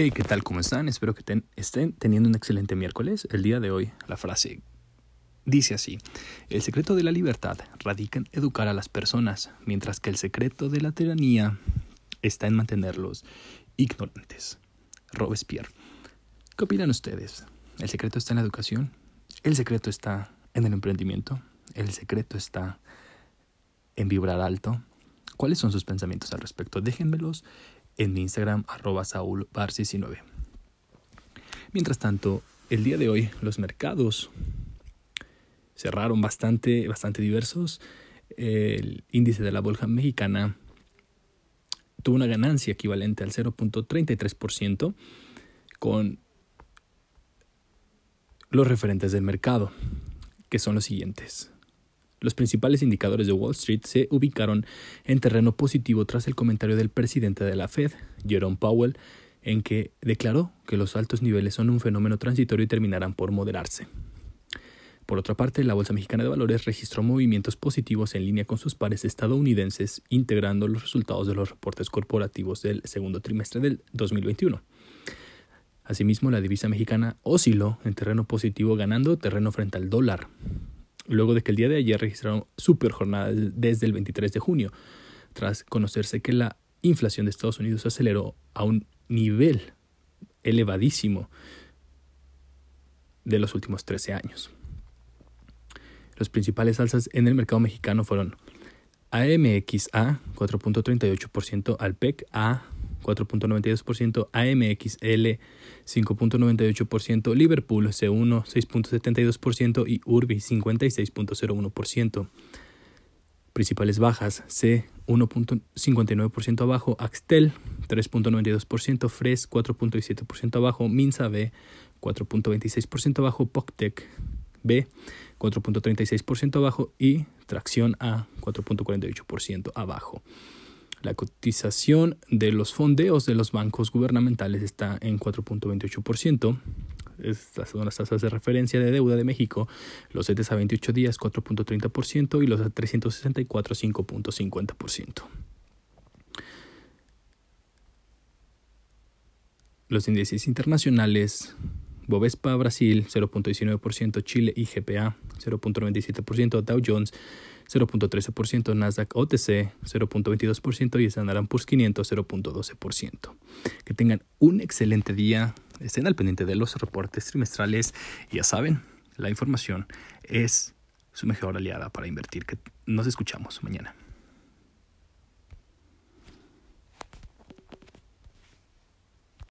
Hey, ¿qué tal? ¿Cómo están? Espero que estén teniendo un excelente miércoles. El día de hoy, la frase dice así: El secreto de la libertad radica en educar a las personas, mientras que el secreto de la tiranía está en mantenerlos ignorantes. Robespierre. ¿Qué opinan ustedes? ¿El secreto está en la educación? ¿El secreto está en el emprendimiento? ¿El secreto está en vibrar alto? ¿Cuáles son sus pensamientos al respecto? Déjenmelos en mi Instagram arroba saulbar19. Mientras tanto, el día de hoy los mercados cerraron bastante, bastante diversos. El índice de la bolsa mexicana tuvo una ganancia equivalente al 0.33% con los referentes del mercado, que son los siguientes. Los principales indicadores de Wall Street se ubicaron en terreno positivo tras el comentario del presidente de la Fed, Jerome Powell, en que declaró que los altos niveles son un fenómeno transitorio y terminarán por moderarse. Por otra parte, la Bolsa Mexicana de Valores registró movimientos positivos en línea con sus pares estadounidenses, integrando los resultados de los reportes corporativos del segundo trimestre del 2021. Asimismo, la divisa mexicana osciló en terreno positivo, ganando terreno frente al dólar, luego de que el día de ayer registraron super jornadas desde el 23 de junio, tras conocerse que la inflación de Estados Unidos aceleró a un nivel elevadísimo de los últimos 13 años. Los principales alzas en el mercado mexicano fueron AMXA 4.38%, Alpec A 4.92%, AMXL 5.98%, Liverpool C1 6.72% y Urbi 56.01%. Principales bajas C 1.59% abajo, Axtel 3.92%, Fres 4.17% abajo, Minsa B 4.26% abajo, Poctec B 4.36% abajo y Tracción A 4.48% abajo. La cotización de los fondeos de los bancos gubernamentales está en 4.28%. Estas son las tasas de referencia de deuda de México. Los CETES a 28 días 4.30% y los a 364 5.50%. Los índices internacionales Bovespa Brasil 0.19%, Chile IGPA 0.97%, Dow Jones 0.13%, Nasdaq OTC 0.22% y Standard Poor's 500 0.12%. Que tengan un excelente día, estén al pendiente de los reportes trimestrales ya saben, la información es su mejor aliada para invertir. Nos escuchamos mañana.